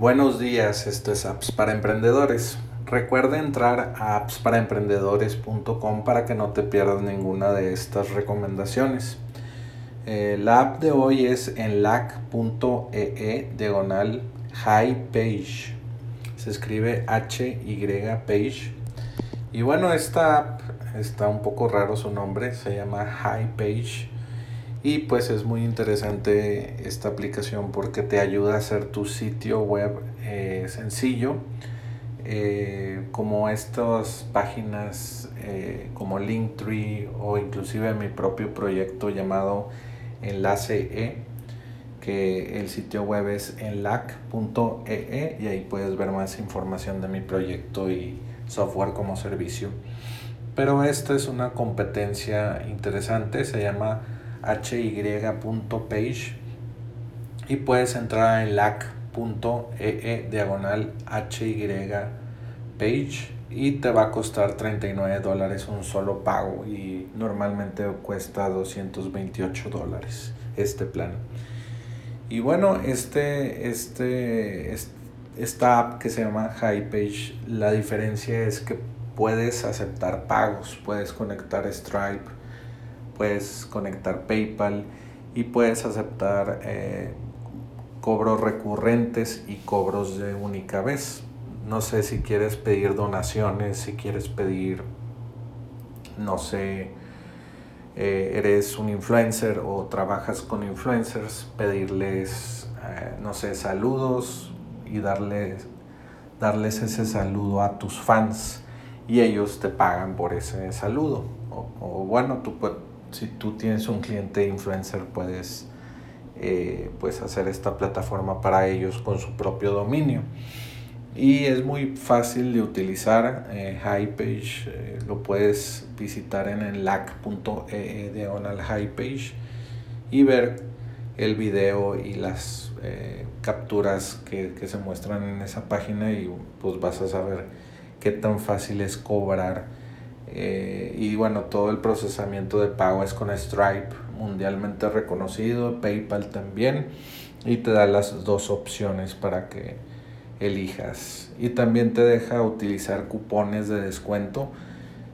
Buenos días, esto es Apps para Emprendedores. Recuerda entrar a appsparaemprendedores.com para que no te pierdas ninguna de estas recomendaciones. Eh, la app de hoy es en lac.ee diagonal high page. Se escribe H-Y page. Y bueno, esta app está un poco raro su nombre, se llama High Page y pues es muy interesante esta aplicación porque te ayuda a hacer tu sitio web eh, sencillo. Eh, como estas páginas eh, como Linktree o inclusive mi propio proyecto llamado Enlace E, que el sitio web es enlac.ee y ahí puedes ver más información de mi proyecto y software como servicio. Pero esta es una competencia interesante, se llama hy.page y puedes entrar en lac.ee diagonal hy page y te va a costar 39 dólares un solo pago y normalmente cuesta 228 dólares este plan. Y bueno, este, este, esta app que se llama HighPage, la diferencia es que puedes aceptar pagos, puedes conectar Stripe puedes conectar PayPal y puedes aceptar eh, cobros recurrentes y cobros de única vez. No sé si quieres pedir donaciones, si quieres pedir, no sé, eh, eres un influencer o trabajas con influencers, pedirles, eh, no sé, saludos y darles, darles ese saludo a tus fans y ellos te pagan por ese saludo. O, o bueno, tú si tú tienes un cliente influencer, puedes eh, pues hacer esta plataforma para ellos con su propio dominio. Y es muy fácil de utilizar. Eh, Highpage eh, lo puedes visitar en el lac.ee diagonal Highpage y ver el video y las capturas que, que se muestran en esa página y pues vas a saber qué tan fácil es cobrar eh, y bueno, todo el procesamiento de pago es con Stripe, mundialmente reconocido, PayPal también, y te da las dos opciones para que elijas. Y también te deja utilizar cupones de descuento.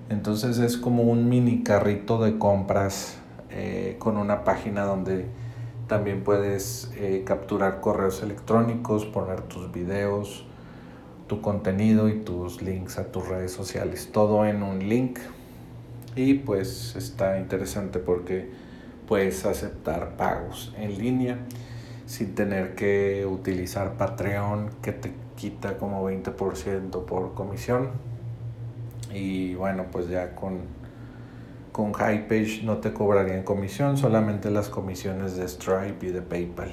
Entonces es como un mini carrito de compras eh, con una página donde también puedes eh, capturar correos electrónicos, poner tus videos, tu contenido y tus links a tus redes sociales. Todo en un link. Y pues está interesante porque puedes aceptar pagos en línea sin tener que utilizar Patreon que te quita como 20% por comisión. Y bueno, pues ya con, con HighPage no te cobrarían comisión, solamente las comisiones de Stripe y de PayPal.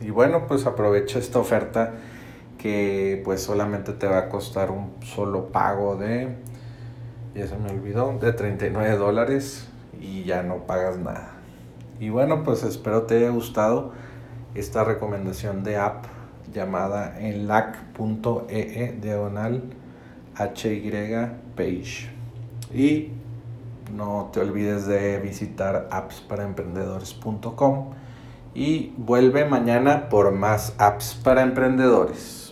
Y bueno, pues aprovecha esta oferta que pues solamente te va a costar un solo pago de, me olvidó, de 39 dólares y ya no pagas nada. Y bueno, pues espero te haya gustado esta recomendación de app llamada enlac.ee diagonal hy page. Y no te olvides de visitar appsparaemprendedores.com y vuelve mañana por más apps para emprendedores.